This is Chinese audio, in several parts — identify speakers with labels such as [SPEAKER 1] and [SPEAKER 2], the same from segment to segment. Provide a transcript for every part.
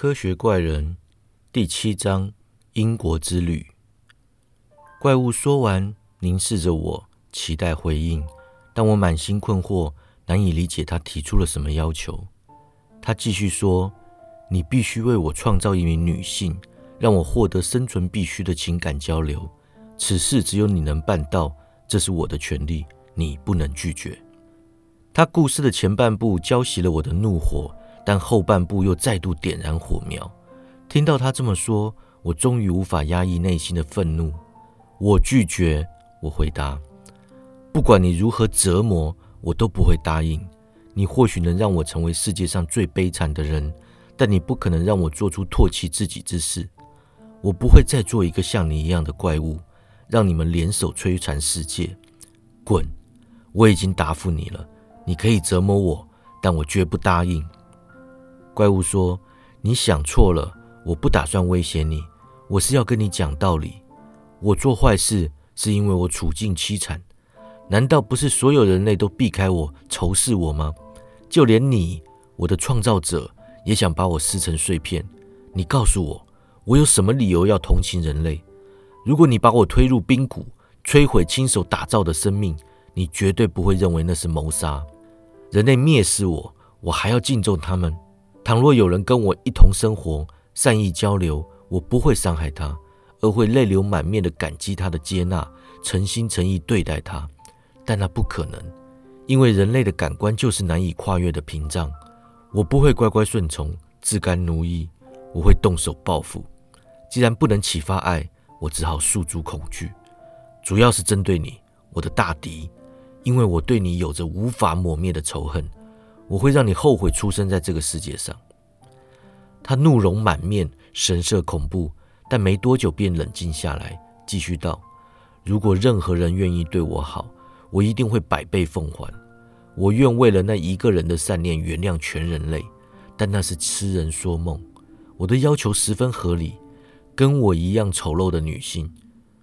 [SPEAKER 1] 科学怪人第七章：英国之旅。怪物说完，凝视着我，期待回应，但我满心困惑，难以理解他提出了什么要求。他继续说：“你必须为我创造一名女性，让我获得生存必须的情感交流。此事只有你能办到，这是我的权利，你不能拒绝。”他故事的前半部浇熄了我的怒火。但后半部又再度点燃火苗。听到他这么说，我终于无法压抑内心的愤怒。我拒绝，我回答：“不管你如何折磨，我都不会答应。你或许能让我成为世界上最悲惨的人，但你不可能让我做出唾弃自己之事。我不会再做一个像你一样的怪物，让你们联手摧残世界。滚！我已经答复你了。你可以折磨我，但我绝不答应。”怪物说：“你想错了，我不打算威胁你，我是要跟你讲道理。我做坏事是因为我处境凄惨，难道不是所有人类都避开我、仇视我吗？就连你，我的创造者，也想把我撕成碎片。你告诉我，我有什么理由要同情人类？如果你把我推入冰谷，摧毁亲手打造的生命，你绝对不会认为那是谋杀。人类蔑视我，我还要敬重他们。”倘若有人跟我一同生活、善意交流，我不会伤害他，而会泪流满面的感激他的接纳，诚心诚意对待他。但那不可能，因为人类的感官就是难以跨越的屏障。我不会乖乖顺从、自甘奴役，我会动手报复。既然不能启发爱，我只好诉诸恐惧，主要是针对你，我的大敌，因为我对你有着无法抹灭的仇恨。我会让你后悔出生在这个世界上。他怒容满面，神色恐怖，但没多久便冷静下来，继续道：“如果任何人愿意对我好，我一定会百倍奉还。我愿为了那一个人的善念原谅全人类，但那是痴人说梦。我的要求十分合理，跟我一样丑陋的女性，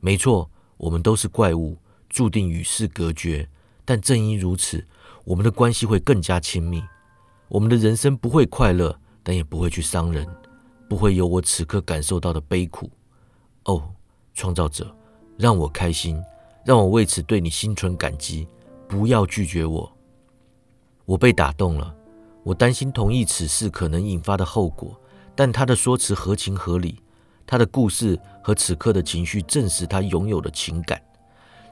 [SPEAKER 1] 没错，我们都是怪物，注定与世隔绝。但正因如此。”我们的关系会更加亲密，我们的人生不会快乐，但也不会去伤人，不会有我此刻感受到的悲苦。哦，创造者，让我开心，让我为此对你心存感激。不要拒绝我。我被打动了，我担心同意此事可能引发的后果，但他的说辞合情合理，他的故事和此刻的情绪证实他拥有的情感。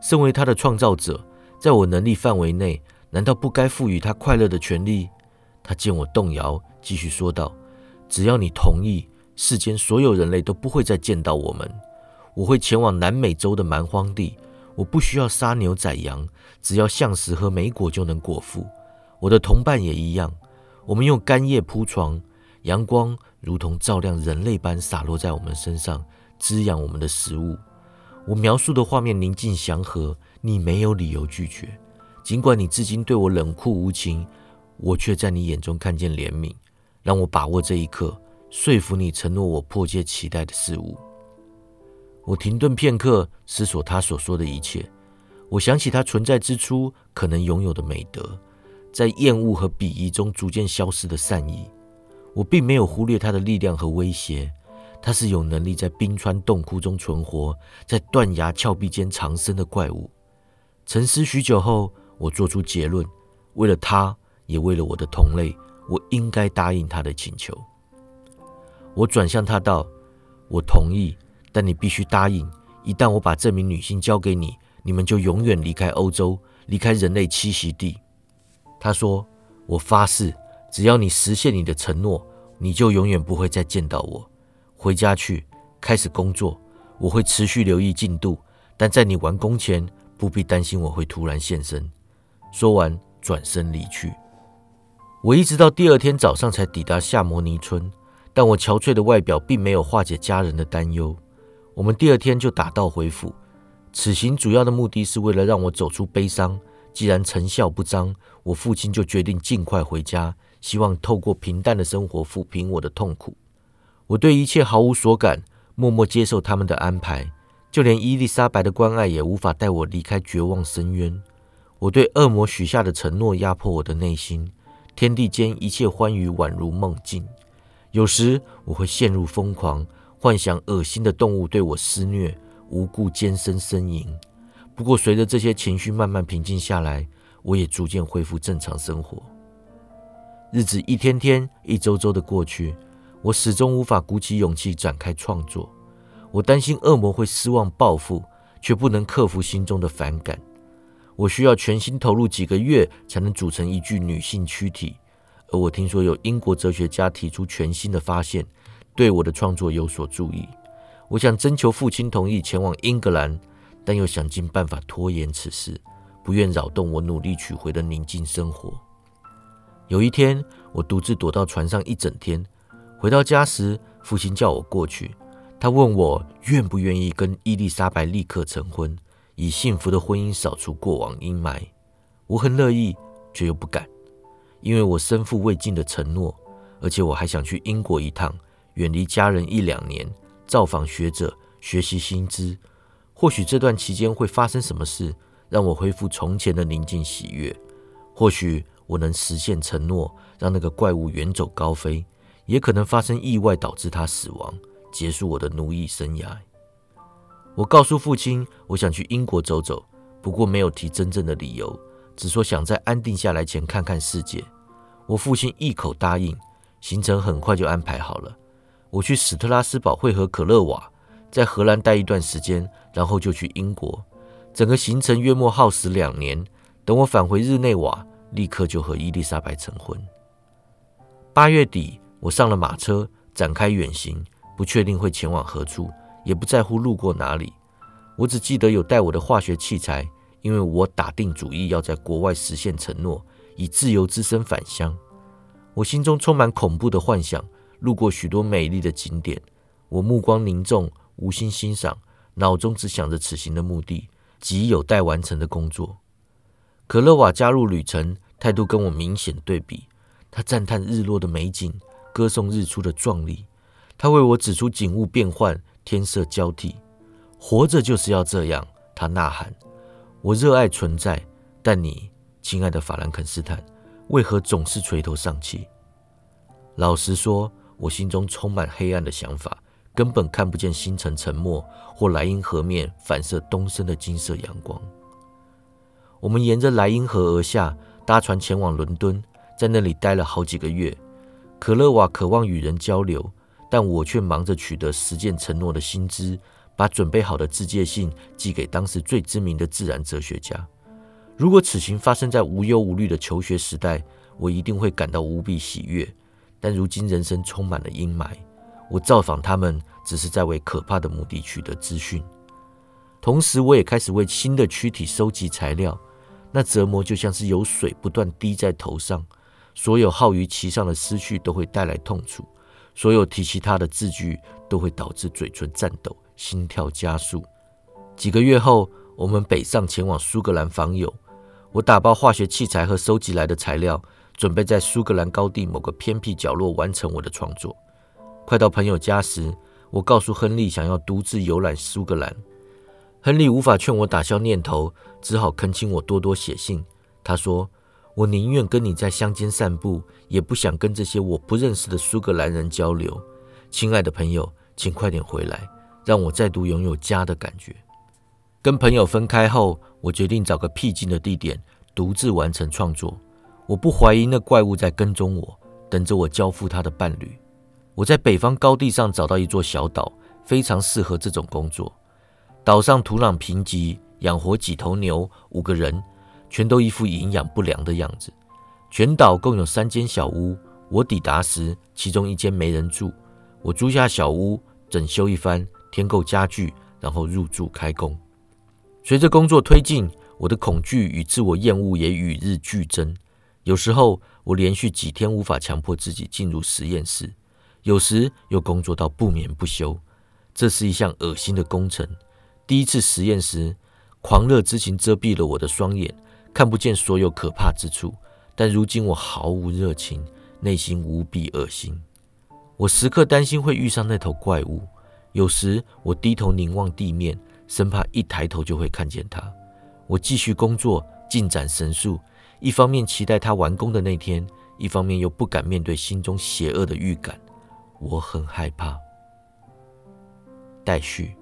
[SPEAKER 1] 身为他的创造者，在我能力范围内。难道不该赋予他快乐的权利？他见我动摇，继续说道：“只要你同意，世间所有人类都不会再见到我们。我会前往南美洲的蛮荒地，我不需要杀牛宰羊，只要橡石和莓果就能果腹。我的同伴也一样。我们用干叶铺床，阳光如同照亮人类般洒落在我们身上，滋养我们的食物。我描述的画面宁静祥和，你没有理由拒绝。”尽管你至今对我冷酷无情，我却在你眼中看见怜悯。让我把握这一刻，说服你承诺我迫切期待的事物。我停顿片刻，思索他所说的一切。我想起他存在之初可能拥有的美德，在厌恶和鄙夷中逐渐消失的善意。我并没有忽略他的力量和威胁。他是有能力在冰川洞窟中存活，在断崖峭壁间长生的怪物。沉思许久后。我做出结论，为了他，也为了我的同类，我应该答应他的请求。我转向他道：“我同意，但你必须答应，一旦我把这名女性交给你，你们就永远离开欧洲，离开人类栖息地。”他说：“我发誓，只要你实现你的承诺，你就永远不会再见到我。回家去，开始工作，我会持续留意进度，但在你完工前，不必担心我会突然现身。”说完，转身离去。我一直到第二天早上才抵达夏摩尼村，但我憔悴的外表并没有化解家人的担忧。我们第二天就打道回府。此行主要的目的是为了让我走出悲伤。既然成效不彰，我父亲就决定尽快回家，希望透过平淡的生活抚平我的痛苦。我对一切毫无所感，默默接受他们的安排。就连伊丽莎白的关爱也无法带我离开绝望深渊。我对恶魔许下的承诺压迫我的内心，天地间一切欢愉宛如梦境。有时我会陷入疯狂，幻想恶心的动物对我施虐，无故尖声呻吟。不过，随着这些情绪慢慢平静下来，我也逐渐恢复正常生活。日子一天天、一周周的过去，我始终无法鼓起勇气展开创作。我担心恶魔会失望报复，却不能克服心中的反感。我需要全心投入几个月，才能组成一具女性躯体。而我听说有英国哲学家提出全新的发现，对我的创作有所注意。我想征求父亲同意前往英格兰，但又想尽办法拖延此事，不愿扰动我努力取回的宁静生活。有一天，我独自躲到船上一整天。回到家时，父亲叫我过去。他问我愿不愿意跟伊丽莎白立刻成婚，以幸福的婚姻扫除过往阴霾。我很乐意，却又不敢。因为我身负未尽的承诺，而且我还想去英国一趟，远离家人一两年，造访学者，学习新知。或许这段期间会发生什么事，让我恢复从前的宁静喜悦。或许我能实现承诺，让那个怪物远走高飞，也可能发生意外导致他死亡，结束我的奴役生涯。我告诉父亲，我想去英国走走，不过没有提真正的理由。只说想在安定下来前看看世界，我父亲一口答应，行程很快就安排好了。我去史特拉斯堡会合可勒瓦，在荷兰待一段时间，然后就去英国。整个行程约莫耗时两年。等我返回日内瓦，立刻就和伊丽莎白成婚。八月底，我上了马车，展开远行，不确定会前往何处，也不在乎路过哪里。我只记得有带我的化学器材。因为我打定主意要在国外实现承诺，以自由之身返乡。我心中充满恐怖的幻想，路过许多美丽的景点，我目光凝重，无心欣赏，脑中只想着此行的目的及有待完成的工作。可乐瓦加入旅程，态度跟我明显对比。他赞叹日落的美景，歌颂日出的壮丽。他为我指出景物变幻，天色交替。活着就是要这样，他呐喊。我热爱存在，但你，亲爱的法兰肯斯坦，为何总是垂头丧气？老实说，我心中充满黑暗的想法，根本看不见星辰沉没或莱茵河面反射东升的金色阳光。我们沿着莱茵河而下，搭船前往伦敦，在那里待了好几个月。可乐瓦渴望与人交流，但我却忙着取得实践承诺的薪资。把准备好的自荐信寄给当时最知名的自然哲学家。如果此行发生在无忧无虑的求学时代，我一定会感到无比喜悦。但如今人生充满了阴霾，我造访他们只是在为可怕的目的取得资讯。同时，我也开始为新的躯体收集材料。那折磨就像是有水不断滴在头上，所有耗于其上的思绪都会带来痛楚，所有提起他的字句都会导致嘴唇颤抖。心跳加速。几个月后，我们北上前往苏格兰访友。我打包化学器材和收集来的材料，准备在苏格兰高地某个偏僻角落完成我的创作。快到朋友家时，我告诉亨利想要独自游览苏格兰。亨利无法劝我打消念头，只好恳请我多多写信。他说：“我宁愿跟你在乡间散步，也不想跟这些我不认识的苏格兰人交流。亲爱的朋友，请快点回来。”让我再度拥有家的感觉。跟朋友分开后，我决定找个僻静的地点，独自完成创作。我不怀疑那怪物在跟踪我，等着我交付他的伴侣。我在北方高地上找到一座小岛，非常适合这种工作。岛上土壤贫瘠，养活几头牛，五个人全都一副营养不良的样子。全岛共有三间小屋。我抵达时，其中一间没人住。我租下小屋，整修一番。添购家具，然后入住开工。随着工作推进，我的恐惧与自我厌恶也与日俱增。有时候，我连续几天无法强迫自己进入实验室；有时又工作到不眠不休。这是一项恶心的工程。第一次实验时，狂热之情遮蔽了我的双眼，看不见所有可怕之处。但如今我毫无热情，内心无比恶心。我时刻担心会遇上那头怪物。有时我低头凝望地面，生怕一抬头就会看见它。我继续工作，进展神速，一方面期待它完工的那天，一方面又不敢面对心中邪恶的预感。我很害怕。待续。